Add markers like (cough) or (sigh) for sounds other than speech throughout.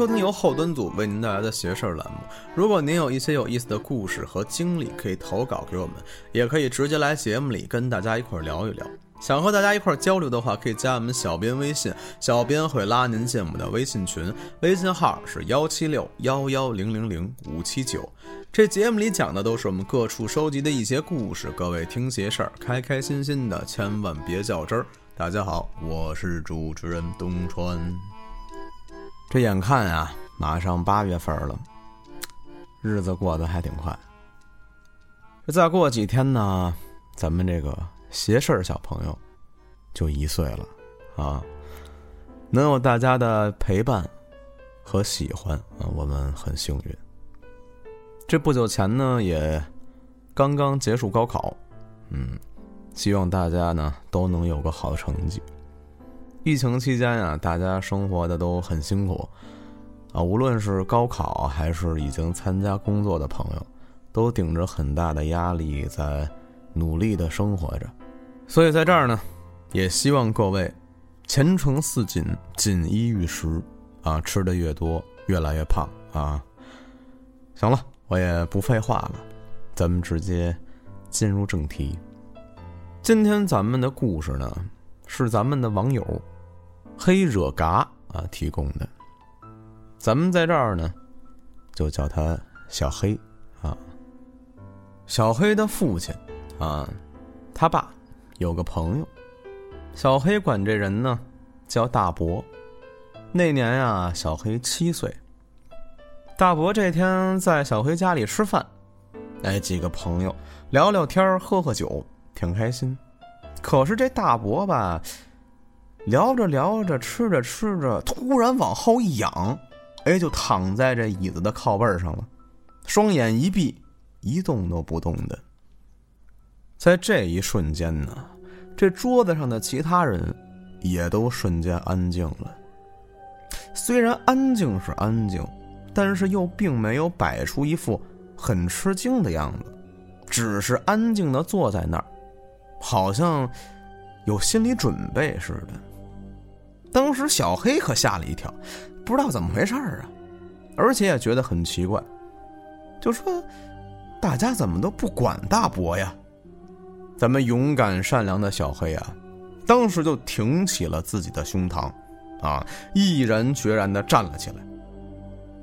收听由后端组为您带来的邪事儿栏目。如果您有一些有意思的故事和经历，可以投稿给我们，也可以直接来节目里跟大家一块儿聊一聊。想和大家一块儿交流的话，可以加我们小编微信，小编会拉您进我们的微信群，微信号是幺七六幺幺零零零五七九。这节目里讲的都是我们各处收集的一些故事，各位听邪事儿，开开心心的，千万别较真儿。大家好，我是主持人东川。这眼看呀，马上八月份了，日子过得还挺快。这再过几天呢，咱们这个邪事儿小朋友就一岁了啊！能有大家的陪伴和喜欢啊，我们很幸运。这不久前呢，也刚刚结束高考，嗯，希望大家呢都能有个好成绩。疫情期间呀，大家生活的都很辛苦，啊，无论是高考还是已经参加工作的朋友，都顶着很大的压力在努力的生活着。所以在这儿呢，也希望各位前程似锦，锦衣玉食，啊，吃的越多，越来越胖啊。行了，我也不废话了，咱们直接进入正题。今天咱们的故事呢，是咱们的网友。黑惹嘎啊提供的，咱们在这儿呢，就叫他小黑啊。小黑的父亲啊，他爸有个朋友，小黑管这人呢叫大伯。那年呀，小黑七岁。大伯这天在小黑家里吃饭，哎，几个朋友聊聊天，喝喝酒，挺开心。可是这大伯吧。聊着聊着，吃着吃着，突然往后一仰，哎，就躺在这椅子的靠背上了，双眼一闭，一动都不动的。在这一瞬间呢，这桌子上的其他人也都瞬间安静了。虽然安静是安静，但是又并没有摆出一副很吃惊的样子，只是安静的坐在那儿，好像有心理准备似的。当时小黑可吓了一跳，不知道怎么回事儿啊，而且也觉得很奇怪，就说：“大家怎么都不管大伯呀？”咱们勇敢善良的小黑啊，当时就挺起了自己的胸膛，啊，毅然决然的站了起来，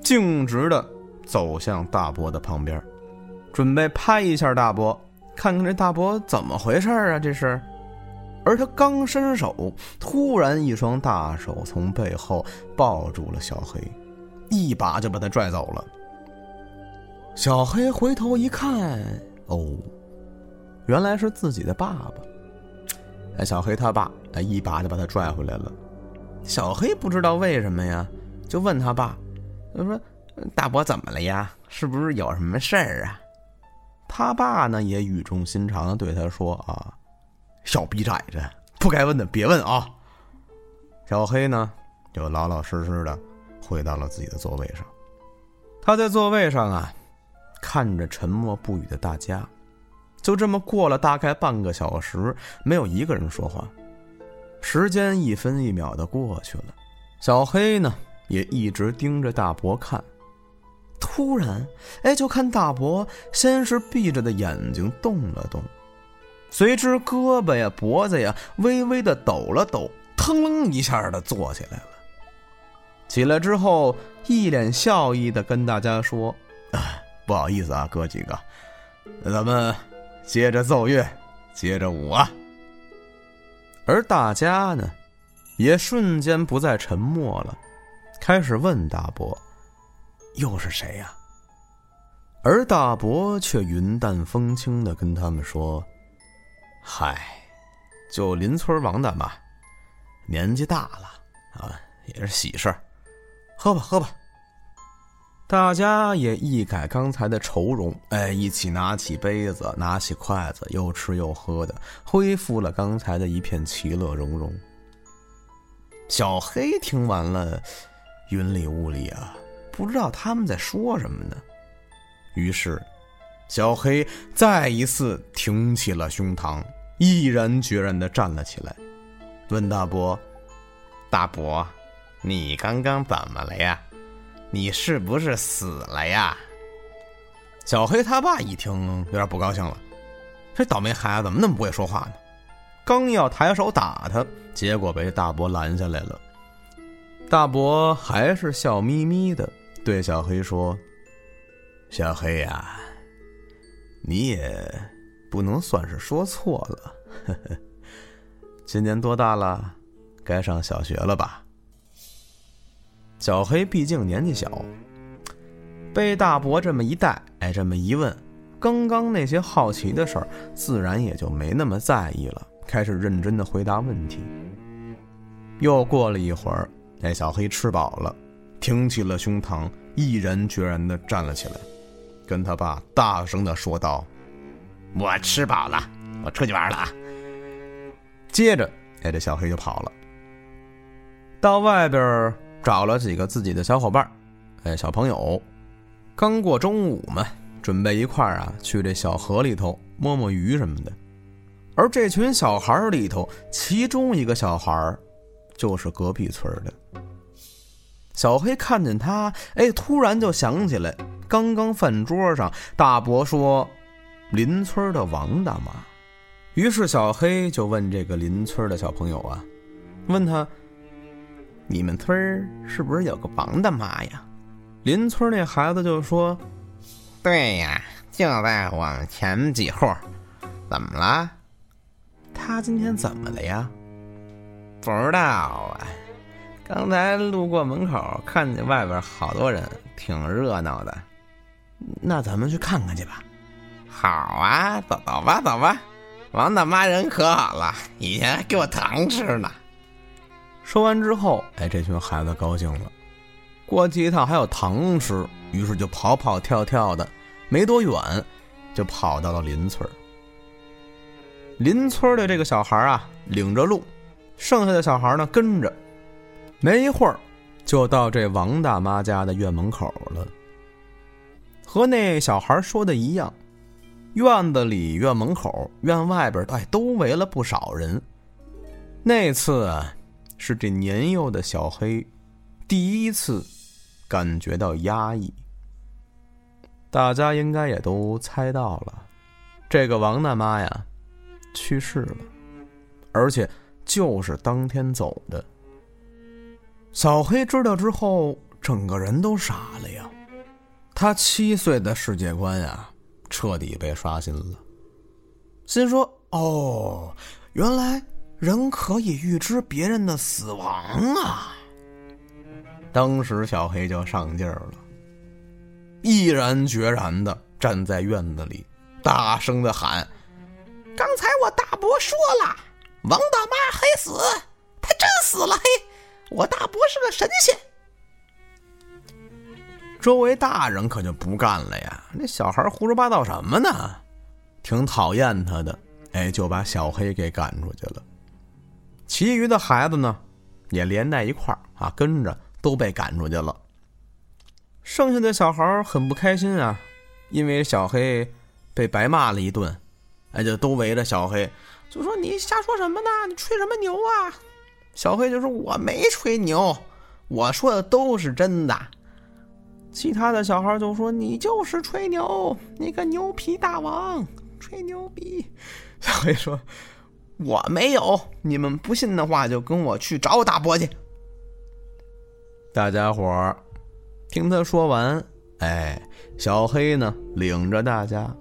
径直的走向大伯的旁边，准备拍一下大伯，看看这大伯怎么回事啊？这是。而他刚伸手，突然一双大手从背后抱住了小黑，一把就把他拽走了。小黑回头一看，哦，原来是自己的爸爸。哎，小黑他爸哎，一把就把他拽回来了。小黑不知道为什么呀，就问他爸：“他说大伯怎么了呀？是不是有什么事儿啊？”他爸呢也语重心长的对他说：“啊。”小逼崽子，不该问的别问啊！小黑呢，就老老实实的回到了自己的座位上。他在座位上啊，看着沉默不语的大家，就这么过了大概半个小时，没有一个人说话。时间一分一秒的过去了，小黑呢也一直盯着大伯看。突然，哎，就看大伯先是闭着的眼睛动了动。随之，胳膊呀、脖子呀微微的抖了抖，腾楞一下的坐起来了。起来之后，一脸笑意的跟大家说：“啊不好意思啊，哥几个，那咱们接着奏乐，接着舞啊。”而大家呢，也瞬间不再沉默了，开始问大伯：“又是谁呀？”而大伯却云淡风轻的跟他们说。嗨，就邻村王大妈，年纪大了啊，也是喜事儿，喝吧喝吧。大家也一改刚才的愁容，哎，一起拿起杯子，拿起筷子，又吃又喝的，恢复了刚才的一片其乐融融。小黑听完了，云里雾里啊，不知道他们在说什么呢。于是，小黑再一次挺起了胸膛。毅然决然地站了起来，问大伯：“大伯，你刚刚怎么了呀？”你是不是死了呀？”小黑他爸一听，有点不高兴了：“这倒霉孩子怎么那么不会说话呢？”刚要抬手打他，结果被大伯拦下来了。大伯还是笑眯眯的对小黑说：“小黑呀，你也不能算是说错了。呵 (laughs) 呵今年多大了？该上小学了吧？”小黑毕竟年纪小，被大伯这么一带，哎，这么一问，刚刚那些好奇的事儿，自然也就没那么在意了，开始认真的回答问题。又过了一会儿，那小黑吃饱了，挺起了胸膛，毅然决然的站了起来，跟他爸大声的说道：“我吃饱了，我出去玩了啊！”接着，哎，这小黑就跑了，到外边。找了几个自己的小伙伴哎，小朋友，刚过中午嘛，准备一块儿啊去这小河里头摸摸鱼什么的。而这群小孩里头，其中一个小孩就是隔壁村的。小黑看见他，哎，突然就想起来，刚刚饭桌上大伯说邻村的王大妈。于是小黑就问这个邻村的小朋友啊，问他。你们村儿是不是有个王大妈呀？邻村那孩子就说：“对呀，就在我们前几户。怎么了？他今天怎么了呀？不知道啊。刚才路过门口，看见外边好多人，挺热闹的。那咱们去看看去吧。好啊，走走吧，走吧。王大妈人可好了，以前还给我糖吃呢。”说完之后，哎，这群孩子高兴了，过去一趟还有糖吃，于是就跑跑跳跳的，没多远，就跑到了邻村。邻村的这个小孩啊，领着路，剩下的小孩呢跟着，没一会儿，就到这王大妈家的院门口了。和那小孩说的一样，院子里、院门口、院外边，哎，都围了不少人。那次。是这年幼的小黑第一次感觉到压抑。大家应该也都猜到了，这个王大妈呀去世了，而且就是当天走的。小黑知道之后，整个人都傻了呀。他七岁的世界观呀，彻底被刷新了，心说：“哦，原来……”人可以预知别人的死亡啊！当时小黑就上劲儿了，毅然决然的站在院子里，大声的喊：“刚才我大伯说了，王大妈还死，她真死了！嘿，我大伯是个神仙。”周围大人可就不干了呀！那小孩胡说八道什么呢？挺讨厌他的，哎，就把小黑给赶出去了。其余的孩子呢，也连带一块儿啊，跟着都被赶出去了。剩下的小孩很不开心啊，因为小黑被白骂了一顿，哎，就都围着小黑，就说你瞎说什么呢？你吹什么牛啊？小黑就说我没吹牛，我说的都是真的。其他的小孩就说你就是吹牛，你个牛皮大王，吹牛逼。(laughs) 小黑说。我没有，你们不信的话，就跟我去找我大伯去。(laughs) 大家伙儿听他说完，哎，小黑呢，领着大家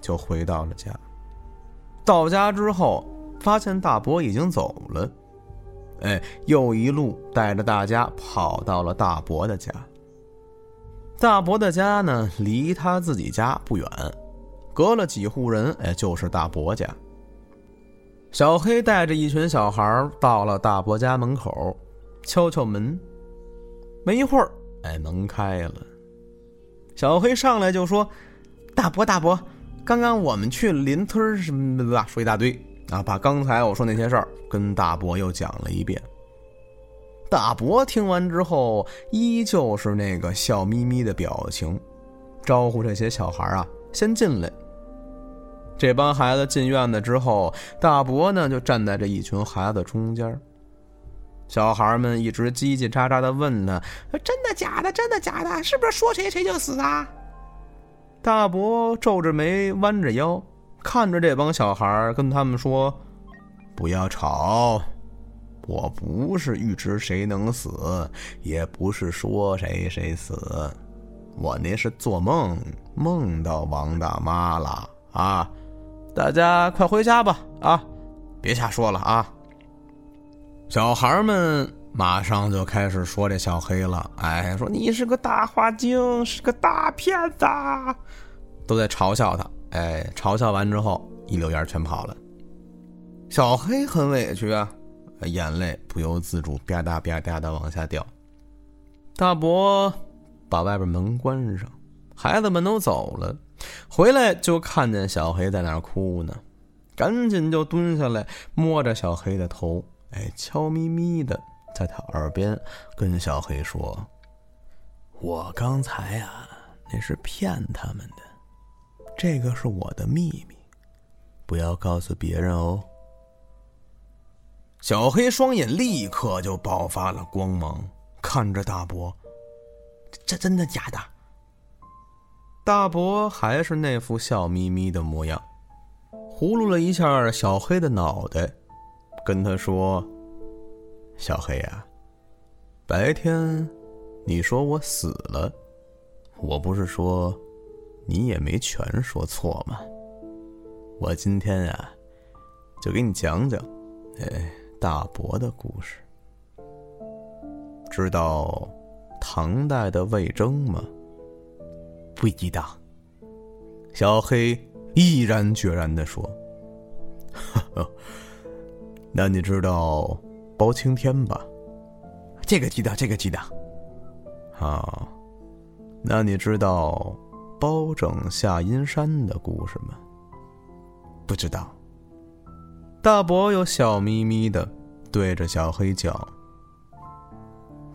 就回到了家。到家之后，发现大伯已经走了，哎，又一路带着大家跑到了大伯的家。大伯的家呢，离他自己家不远，隔了几户人，哎，就是大伯家。小黑带着一群小孩到了大伯家门口，敲敲门。没一会儿，哎，门开了。小黑上来就说：“大伯，大伯，刚刚我们去邻村什么的，说一大堆啊，把刚才我说那些事儿跟大伯又讲了一遍。”大伯听完之后，依旧是那个笑眯眯的表情，招呼这些小孩啊，先进来。这帮孩子进院子之后，大伯呢就站在这一群孩子中间。小孩们一直叽叽喳喳的问他：“真的假的？真的假的？是不是说谁谁就死啊？”大伯皱着眉，弯着腰，看着这帮小孩，跟他们说：“不要吵，我不是预知谁能死，也不是说谁谁死，我那是做梦梦到王大妈了啊！大家快回家吧，啊，别瞎说了啊！”小孩们马上就开始说这小黑了，哎，说你是个大花精，是个大骗子，都在嘲笑他。哎，嘲笑完之后，一溜烟全跑了。小黑很委屈啊，眼泪不由自主吧嗒吧嗒的往下掉。大伯把外边门关上，孩子们都走了，回来就看见小黑在那儿哭呢，赶紧就蹲下来摸着小黑的头。哎，悄咪咪的在他耳边跟小黑说：“我刚才啊，那是骗他们的，这个是我的秘密，不要告诉别人哦。”小黑双眼立刻就爆发了光芒，看着大伯：“这真的假的？”大伯还是那副笑眯眯的模样，葫芦了一下小黑的脑袋。跟他说：“小黑呀，白天你说我死了，我不是说你也没全说错吗？我今天呀，就给你讲讲，哎，大伯的故事。知道唐代的魏征吗？不知道。”小黑毅然决然的说：“。(laughs) ”那你知道包青天吧？这个知道，这个知道。啊，那你知道包拯下阴山的故事吗？不知道。大伯又笑眯眯的对着小黑讲：“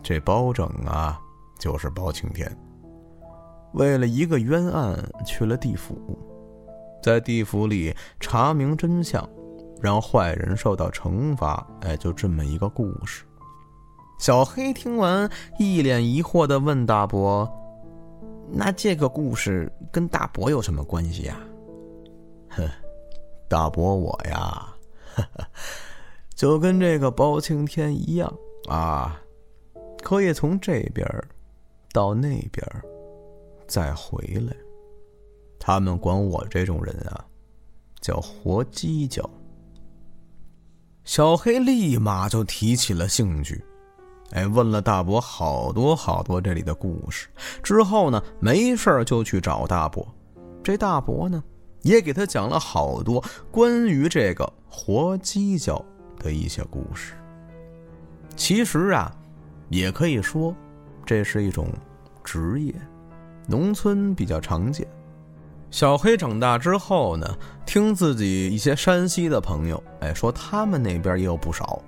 这包拯啊，就是包青天，为了一个冤案去了地府，在地府里查明真相。”让坏人受到惩罚，哎，就这么一个故事。小黑听完，一脸疑惑的问大伯：“那这个故事跟大伯有什么关系呀？”“ (laughs) 哼，大伯我呀，(laughs) 就跟这个包青天一样啊，可以从这边到那边再回来。他们管我这种人啊，叫活犄角。”小黑立马就提起了兴趣，哎，问了大伯好多好多这里的故事。之后呢，没事就去找大伯。这大伯呢，也给他讲了好多关于这个活犄角的一些故事。其实啊，也可以说，这是一种职业，农村比较常见。小黑长大之后呢，听自己一些山西的朋友，哎，说他们那边也有不少，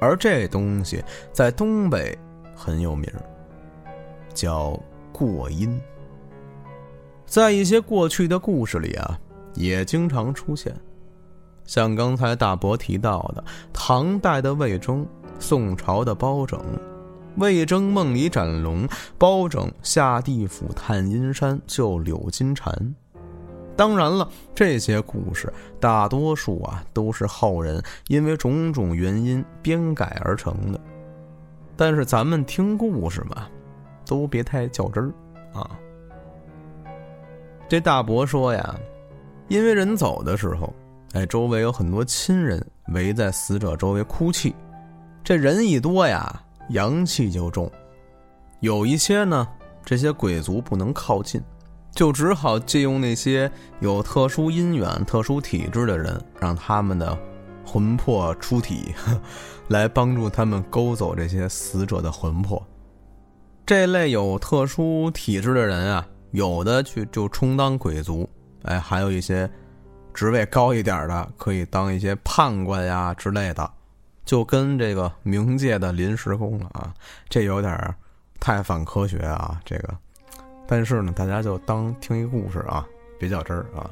而这东西在东北很有名，叫过阴。在一些过去的故事里啊，也经常出现，像刚才大伯提到的唐代的魏征、宋朝的包拯。魏征梦里斩龙，包拯下地府探阴山救柳金蝉。当然了，这些故事大多数啊都是后人因为种种原因编改而成的。但是咱们听故事嘛，都别太较真儿啊。这大伯说呀，因为人走的时候，哎，周围有很多亲人围在死者周围哭泣，这人一多呀，阳气就重。有一些呢，这些鬼族不能靠近。就只好借用那些有特殊因缘、特殊体质的人，让他们的魂魄出体，(laughs) 来帮助他们勾走这些死者的魂魄。这类有特殊体质的人啊，有的去就充当鬼族，哎，还有一些职位高一点的，可以当一些判官呀之类的，就跟这个冥界的临时工了啊。这有点太反科学啊，这个。但是呢，大家就当听一故事啊，别较真儿啊。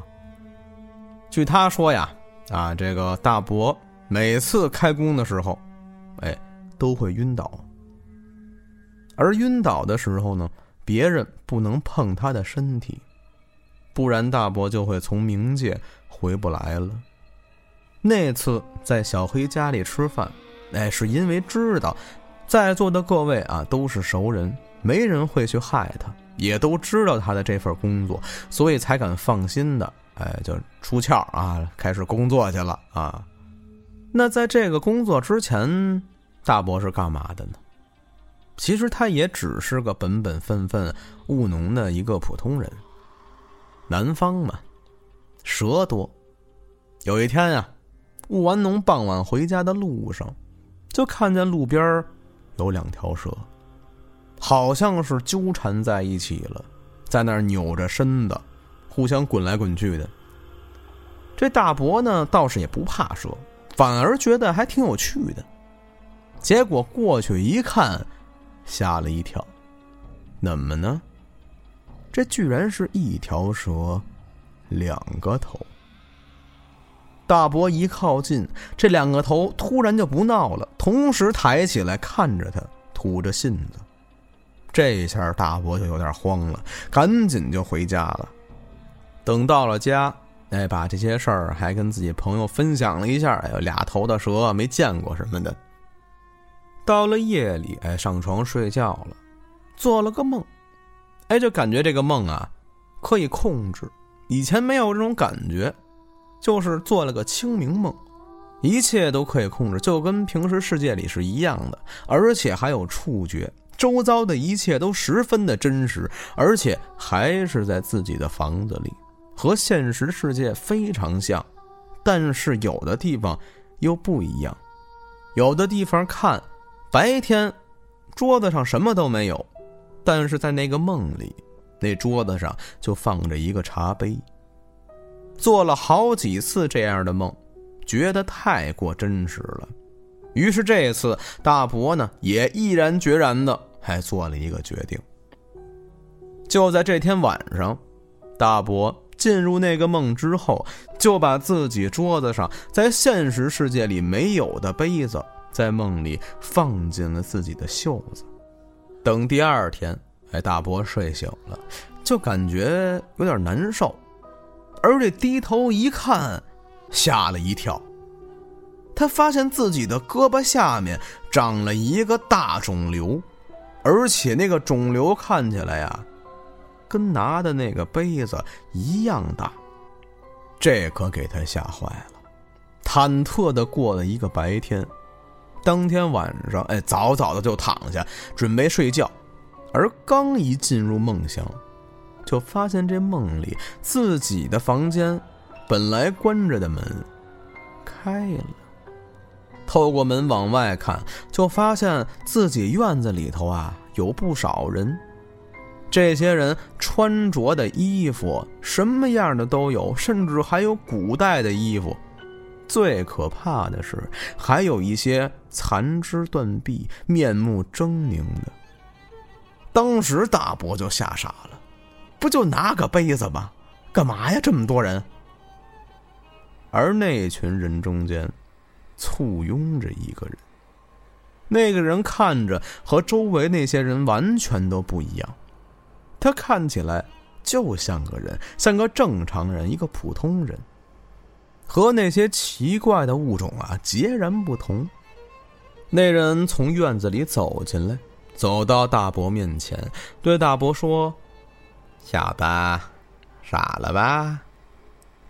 据他说呀，啊，这个大伯每次开工的时候，哎，都会晕倒。而晕倒的时候呢，别人不能碰他的身体，不然大伯就会从冥界回不来了。那次在小黑家里吃饭，哎，是因为知道在座的各位啊都是熟人，没人会去害他，也都知道他的这份工作，所以才敢放心的，哎，就出窍啊，开始工作去了啊。那在这个工作之前，大伯是干嘛的呢？其实他也只是个本本分分务农的一个普通人。南方嘛，蛇多。有一天呀。务完农，傍晚回家的路上，就看见路边有两条蛇，好像是纠缠在一起了，在那儿扭着身子，互相滚来滚去的。这大伯呢，倒是也不怕蛇，反而觉得还挺有趣的。结果过去一看，吓了一跳，怎么呢？这居然是一条蛇，两个头。大伯一靠近，这两个头突然就不闹了，同时抬起来看着他，吐着信子。这下大伯就有点慌了，赶紧就回家了。等到了家，哎，把这些事儿还跟自己朋友分享了一下。哎呦，俩头的蛇没见过什么的。到了夜里，哎，上床睡觉了，做了个梦，哎，就感觉这个梦啊，可以控制，以前没有这种感觉。就是做了个清明梦，一切都可以控制，就跟平时世界里是一样的，而且还有触觉，周遭的一切都十分的真实，而且还是在自己的房子里，和现实世界非常像，但是有的地方又不一样，有的地方看白天桌子上什么都没有，但是在那个梦里，那桌子上就放着一个茶杯。做了好几次这样的梦，觉得太过真实了。于是这次大伯呢，也毅然决然的还做了一个决定。就在这天晚上，大伯进入那个梦之后，就把自己桌子上在现实世界里没有的杯子，在梦里放进了自己的袖子。等第二天，哎，大伯睡醒了，就感觉有点难受。而这低头一看，吓了一跳。他发现自己的胳膊下面长了一个大肿瘤，而且那个肿瘤看起来呀，跟拿的那个杯子一样大。这可给他吓坏了，忐忑的过了一个白天。当天晚上，哎，早早的就躺下准备睡觉，而刚一进入梦乡。就发现这梦里自己的房间，本来关着的门，开了。透过门往外看，就发现自己院子里头啊有不少人。这些人穿着的衣服什么样的都有，甚至还有古代的衣服。最可怕的是，还有一些残肢断臂、面目狰狞的。当时大伯就吓傻了。不就拿个杯子吗？干嘛呀？这么多人。而那群人中间，簇拥着一个人。那个人看着和周围那些人完全都不一样，他看起来就像个人，像个正常人，一个普通人，和那些奇怪的物种啊截然不同。那人从院子里走进来，走到大伯面前，对大伯说。小子，傻了吧？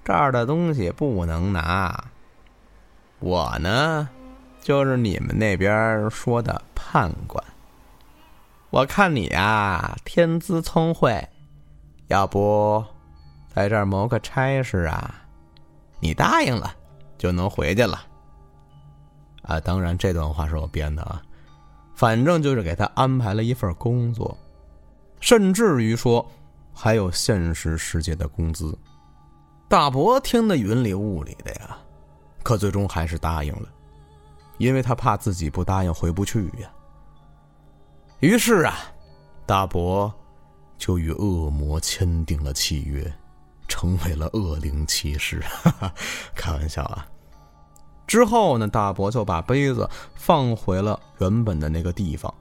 这儿的东西不能拿。我呢，就是你们那边说的判官。我看你啊，天资聪慧，要不在这儿谋个差事啊？你答应了，就能回去了。啊，当然这段话是我编的啊。反正就是给他安排了一份工作，甚至于说。还有现实世界的工资，大伯听得云里雾里的呀，可最终还是答应了，因为他怕自己不答应回不去呀。于是啊，大伯就与恶魔签订了契约，成为了恶灵骑士。哈 (laughs) 哈开玩笑啊！之后呢，大伯就把杯子放回了原本的那个地方。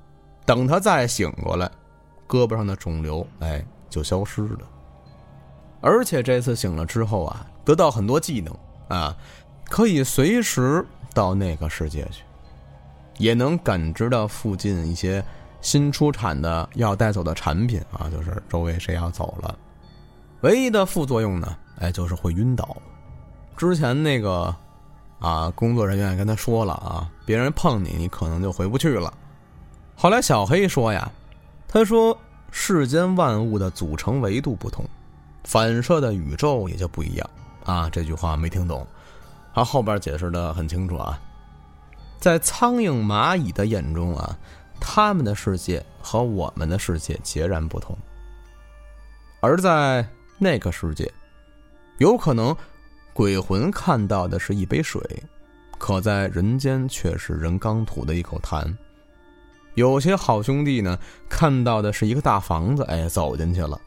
等他再醒过来，胳膊上的肿瘤哎就消失了。而且这次醒了之后啊，得到很多技能啊，可以随时到那个世界去，也能感知到附近一些新出产的要带走的产品啊，就是周围谁要走了。唯一的副作用呢，哎，就是会晕倒。之前那个啊，工作人员跟他说了啊，别人碰你，你可能就回不去了。后来小黑说呀，他说世间万物的组成维度不同，反射的宇宙也就不一样啊。这句话没听懂，他后边解释的很清楚啊。在苍蝇、蚂蚁的眼中啊，他们的世界和我们的世界截然不同，而在那个世界，有可能鬼魂看到的是一杯水，可在人间却是人刚吐的一口痰。有些好兄弟呢，看到的是一个大房子，哎，走进去了；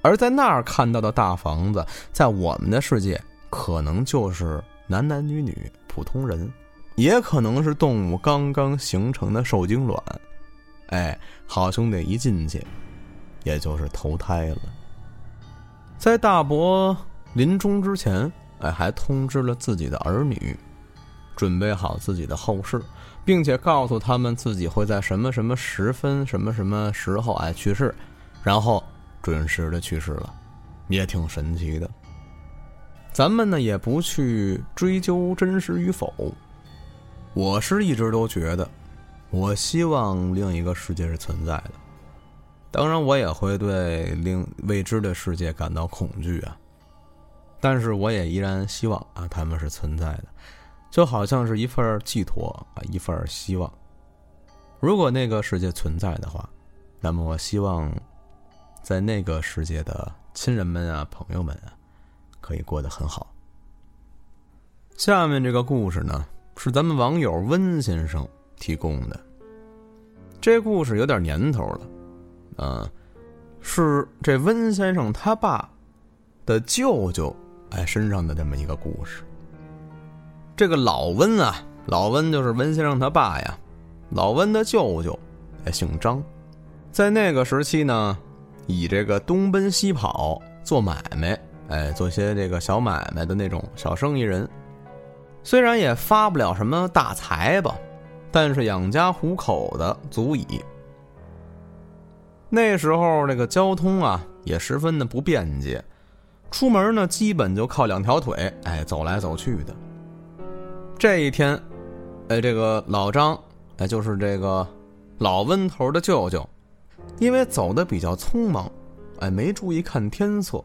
而在那儿看到的大房子，在我们的世界可能就是男男女女普通人，也可能是动物刚刚形成的受精卵。哎，好兄弟一进去，也就是投胎了。在大伯临终之前，哎，还通知了自己的儿女，准备好自己的后事。并且告诉他们自己会在什么什么时分、什么什么时候哎去世，然后准时的去世了，也挺神奇的。咱们呢也不去追究真实与否。我是一直都觉得，我希望另一个世界是存在的。当然，我也会对另未知的世界感到恐惧啊。但是，我也依然希望啊，他们是存在的。就好像是一份寄托啊，一份希望。如果那个世界存在的话，那么我希望，在那个世界的亲人们啊、朋友们啊，可以过得很好。下面这个故事呢，是咱们网友温先生提供的。这故事有点年头了，嗯，是这温先生他爸的舅舅哎身上的这么一个故事。这个老温啊，老温就是温先生他爸呀。老温的舅舅，哎，姓张，在那个时期呢，以这个东奔西跑做买卖，哎，做些这个小买卖的那种小生意人。虽然也发不了什么大财吧，但是养家糊口的足矣。那时候这个交通啊，也十分的不便捷，出门呢，基本就靠两条腿，哎，走来走去的。这一天，哎，这个老张，哎，就是这个老温头的舅舅，因为走的比较匆忙，哎，没注意看天色，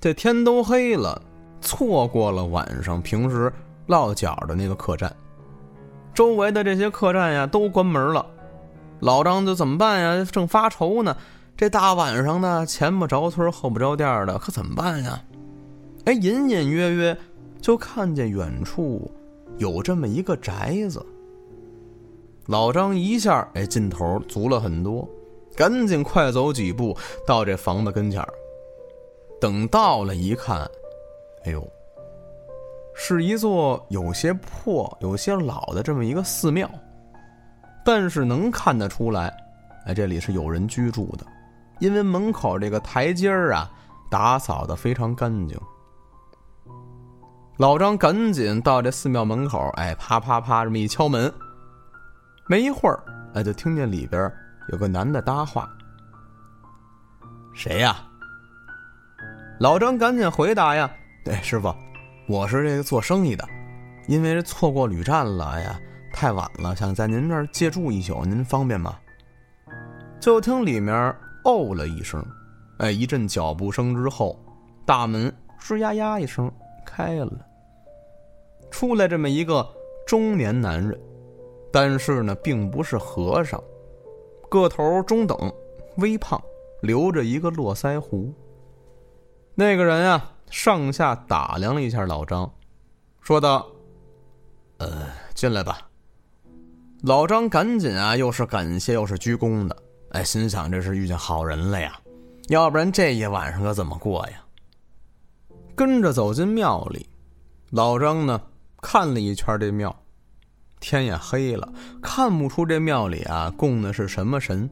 这天都黑了，错过了晚上平时落脚的那个客栈。周围的这些客栈呀都关门了，老张就怎么办呀？正发愁呢，这大晚上的，前不着村后不着店的，可怎么办呀？哎，隐隐约约就看见远处。有这么一个宅子，老张一下哎劲头足了很多，赶紧快走几步到这房子跟前等到了一看，哎呦，是一座有些破、有些老的这么一个寺庙，但是能看得出来，哎这里是有人居住的，因为门口这个台阶儿啊打扫的非常干净。老张赶紧到这寺庙门口，哎，啪啪啪这么一敲门，没一会儿，哎，就听见里边有个男的搭话：“谁呀？”老张赶紧回答呀：“对，师傅，我是这个做生意的，因为错过旅站了，呀，太晚了，想在您这儿借住一宿，您方便吗？”就听里面哦了一声，哎，一阵脚步声之后，大门吱呀呀一声。开了，出来这么一个中年男人，但是呢，并不是和尚，个头中等，微胖，留着一个络腮胡。那个人啊，上下打量了一下老张，说道：“呃，进来吧。”老张赶紧啊，又是感谢又是鞠躬的，哎，心想这是遇见好人了呀，要不然这一晚上可怎么过呀？跟着走进庙里，老张呢看了一圈这庙，天也黑了，看不出这庙里啊供的是什么神。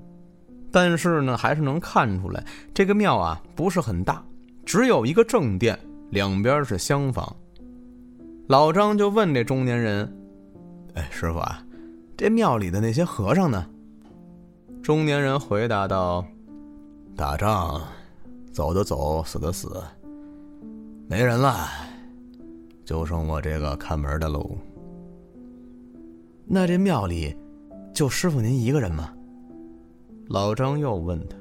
但是呢，还是能看出来，这个庙啊不是很大，只有一个正殿，两边是厢房。老张就问这中年人：“哎，师傅啊，这庙里的那些和尚呢？”中年人回答道：“打仗，走的走，死的死，没人了，就剩我这个看门的喽。那这庙里，就师傅您一个人吗？”老张又问他：“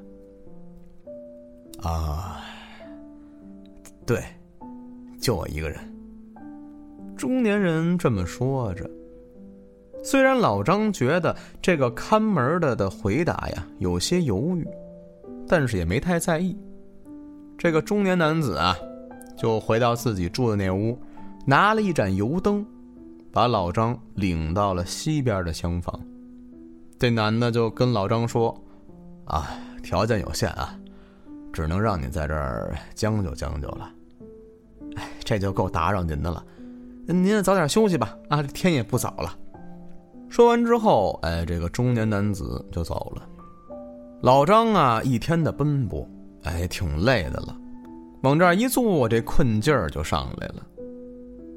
啊，对，就我一个人。”中年人这么说着，虽然老张觉得这个看门的的回答呀有些犹豫，但是也没太在意。这个中年男子啊，就回到自己住的那屋，拿了一盏油灯，把老张领到了西边的厢房。这男的就跟老张说。啊，条件有限啊，只能让你在这儿将就将就了。哎，这就够打扰您的了，您也早点休息吧。啊，天也不早了。说完之后，哎，这个中年男子就走了。老张啊，一天的奔波，哎，挺累的了，往这儿一坐，这困劲儿就上来了，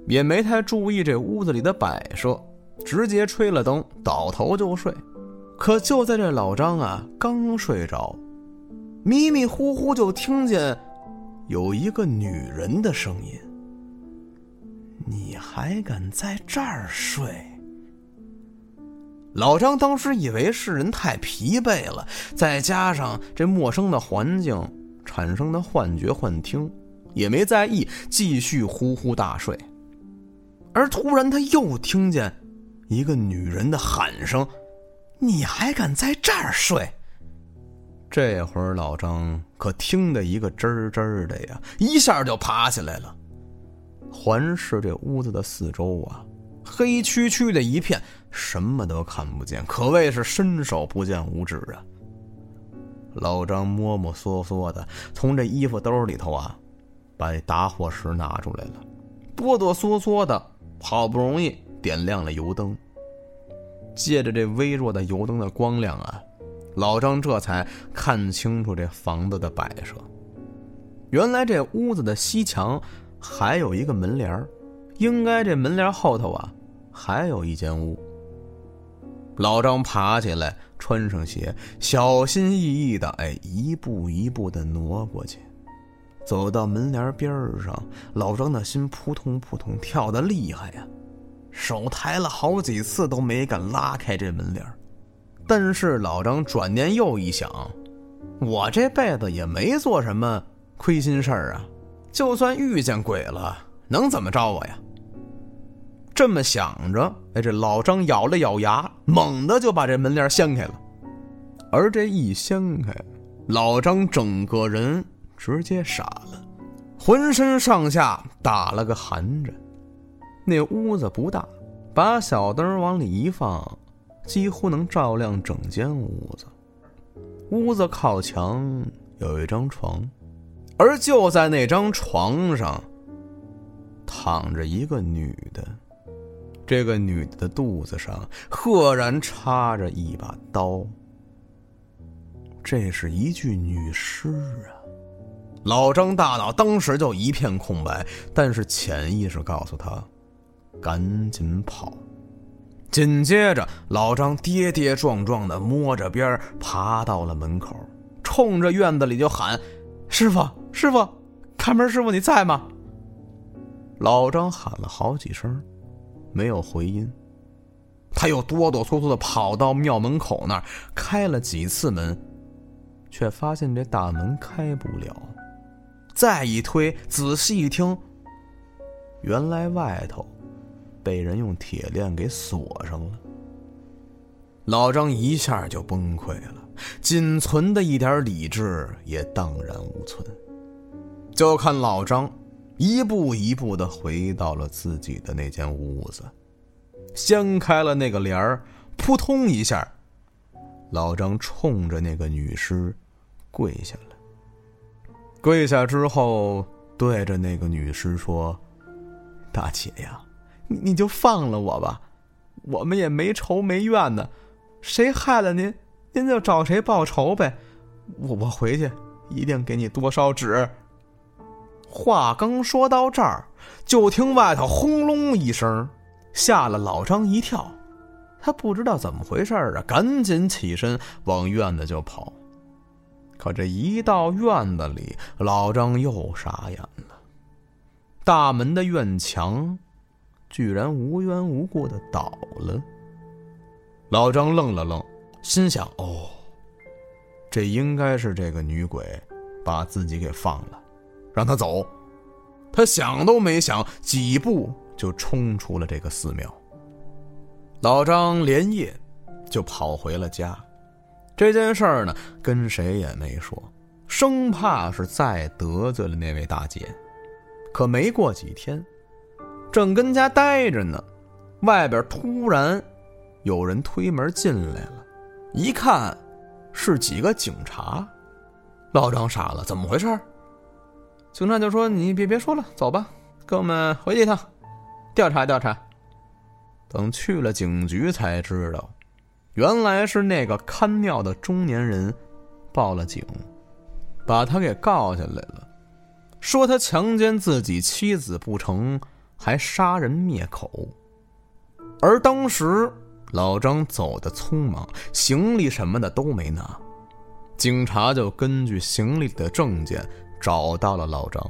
也没太注意这屋子里的摆设，直接吹了灯，倒头就睡。可就在这老张啊刚睡着，迷迷糊糊就听见有一个女人的声音：“你还敢在这儿睡？”老张当时以为是人太疲惫了，再加上这陌生的环境产生的幻觉幻听，也没在意，继续呼呼大睡。而突然他又听见一个女人的喊声。你还敢在这儿睡？这会儿老张可听得一个吱吱的呀，一下就爬起来了，环视这屋子的四周啊，黑黢黢的一片，什么都看不见，可谓是伸手不见五指啊。老张摸摸索索的从这衣服兜里头啊，把打火石拿出来了，哆哆嗦嗦的，好不容易点亮了油灯。借着这微弱的油灯的光亮啊，老张这才看清楚这房子的摆设。原来这屋子的西墙还有一个门帘应该这门帘后头啊还有一间屋。老张爬起来，穿上鞋，小心翼翼的哎一步一步的挪过去，走到门帘边上，老张的心扑通扑通跳得厉害呀。手抬了好几次都没敢拉开这门帘但是老张转念又一想，我这辈子也没做什么亏心事儿啊，就算遇见鬼了，能怎么着我呀？这么想着，哎，这老张咬了咬牙，猛地就把这门帘掀开了。而这一掀开，老张整个人直接傻了，浑身上下打了个寒颤。那屋子不大，把小灯往里一放，几乎能照亮整间屋子。屋子靠墙有一张床，而就在那张床上躺着一个女的。这个女的的肚子上赫然插着一把刀。这是一具女尸啊！老张大脑当时就一片空白，但是潜意识告诉他。赶紧跑！紧接着，老张跌跌撞撞的摸着边爬到了门口，冲着院子里就喊：“师傅，师傅，看门师傅你在吗？”老张喊了好几声，没有回音。他又哆哆嗦嗦的跑到庙门口那儿，开了几次门，却发现这大门开不了。再一推，仔细一听，原来外头……被人用铁链给锁上了，老张一下就崩溃了，仅存的一点理智也荡然无存。就看老张一步一步的回到了自己的那间屋子，掀开了那个帘儿，扑通一下，老张冲着那个女尸跪下了。跪下之后，对着那个女尸说：“大姐呀。”你你就放了我吧，我们也没仇没怨的，谁害了您，您就找谁报仇呗。我我回去一定给你多烧纸。话刚说到这儿，就听外头轰隆一声，吓了老张一跳。他不知道怎么回事啊，赶紧起身往院子就跑。可这一到院子里，老张又傻眼了。大门的院墙居然无缘无故的倒了。老张愣了愣，心想：“哦，这应该是这个女鬼把自己给放了，让他走。”他想都没想，几步就冲出了这个寺庙。老张连夜就跑回了家。这件事儿呢，跟谁也没说，生怕是再得罪了那位大姐。可没过几天，正跟家待着呢，外边突然有人推门进来了，一看是几个警察。老张傻了，怎么回事？警察就说：“你别别说了，走吧，跟我们回去一趟，调查调查。”等去了警局才知道。原来是那个看庙的中年人报了警，把他给告下来了，说他强奸自己妻子不成，还杀人灭口。而当时老张走的匆忙，行李什么的都没拿，警察就根据行李的证件找到了老张。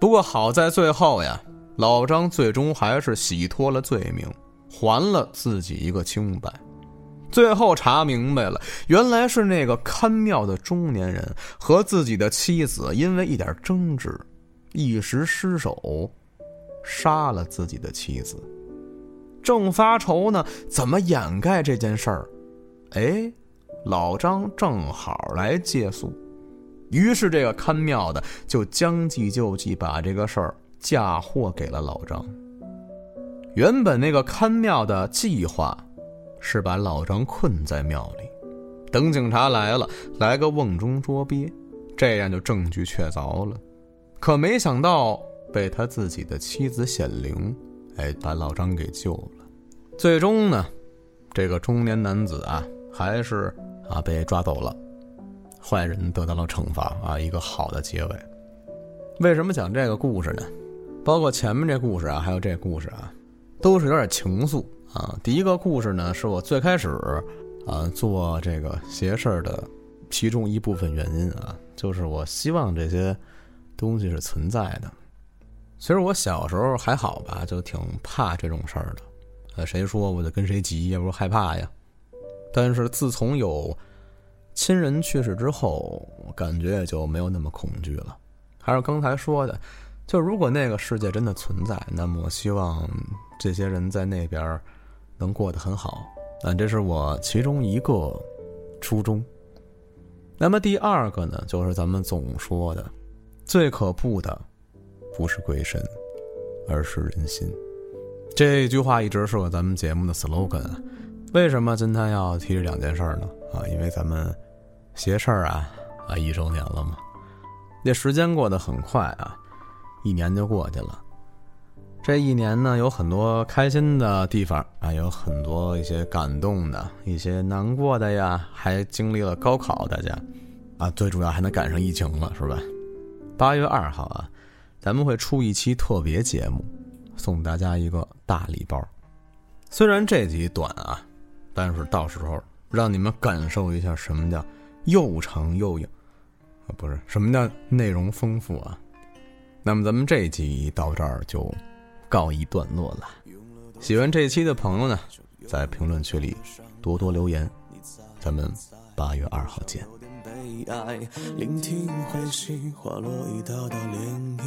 不过好在最后呀，老张最终还是洗脱了罪名。还了自己一个清白，最后查明白了，原来是那个看庙的中年人和自己的妻子因为一点争执，一时失手，杀了自己的妻子。正发愁呢，怎么掩盖这件事儿？哎，老张正好来借宿，于是这个看庙的就将计就计，把这个事儿嫁祸给了老张。原本那个看庙的计划，是把老张困在庙里，等警察来了，来个瓮中捉鳖，这样就证据确凿了。可没想到被他自己的妻子显灵，哎，把老张给救了。最终呢，这个中年男子啊，还是啊被抓走了，坏人得到了惩罚啊，一个好的结尾。为什么讲这个故事呢？包括前面这故事啊，还有这故事啊。都是有点情愫啊！第一个故事呢，是我最开始啊做这个邪事儿的其中一部分原因啊，就是我希望这些东西是存在的。其实我小时候还好吧，就挺怕这种事儿的。呃，谁说我就跟谁急呀，我害怕呀。但是自从有亲人去世之后，感觉也就没有那么恐惧了。还是刚才说的。就如果那个世界真的存在，那么我希望这些人在那边能过得很好。啊，这是我其中一个初衷。那么第二个呢，就是咱们总说的，最可怖的不是鬼神，而是人心。这句话一直是我咱们节目的 slogan。为什么今天要提这两件事儿呢？啊，因为咱们邪事儿啊啊一周年了嘛，这时间过得很快啊。一年就过去了，这一年呢，有很多开心的地方啊，有很多一些感动的，一些难过的呀，还经历了高考，大家啊，最主要还能赶上疫情了，是吧？八月二号啊，咱们会出一期特别节目，送大家一个大礼包。虽然这集短啊，但是到时候让你们感受一下什么叫又长又硬啊，不是什么叫内容丰富啊。那么咱们这集到这儿就告一段落了。喜欢这期的朋友呢，在评论区里多多留言。咱们八月二号见。悲哀，聆听彗星滑落一道道涟漪，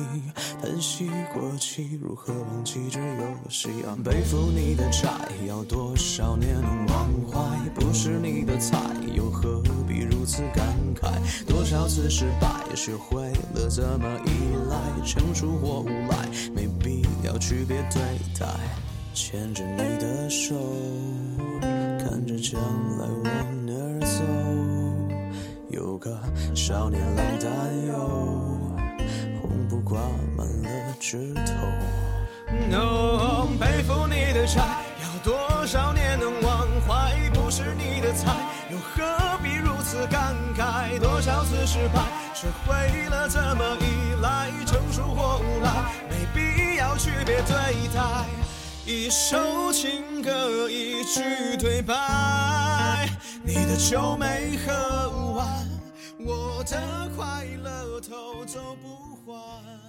叹息过去，如何忘记这游戏？背负你的债，要多少年能忘怀？不是你的菜，又何必如此感慨？多少次失败，学会了怎么依赖，成熟或无赖，没必要区别对待。牵着你的手，看着将来往哪儿走。有个少年郎担忧，红布挂满了枝头。哦，背负你的债，要多少年能忘怀？不是你的菜，又何必如此感慨？多少次失败，学会了怎么依赖，成熟或无赖，没必要区别对待。一首情歌，一句对白，你的酒没喝完，我的快乐偷走不还。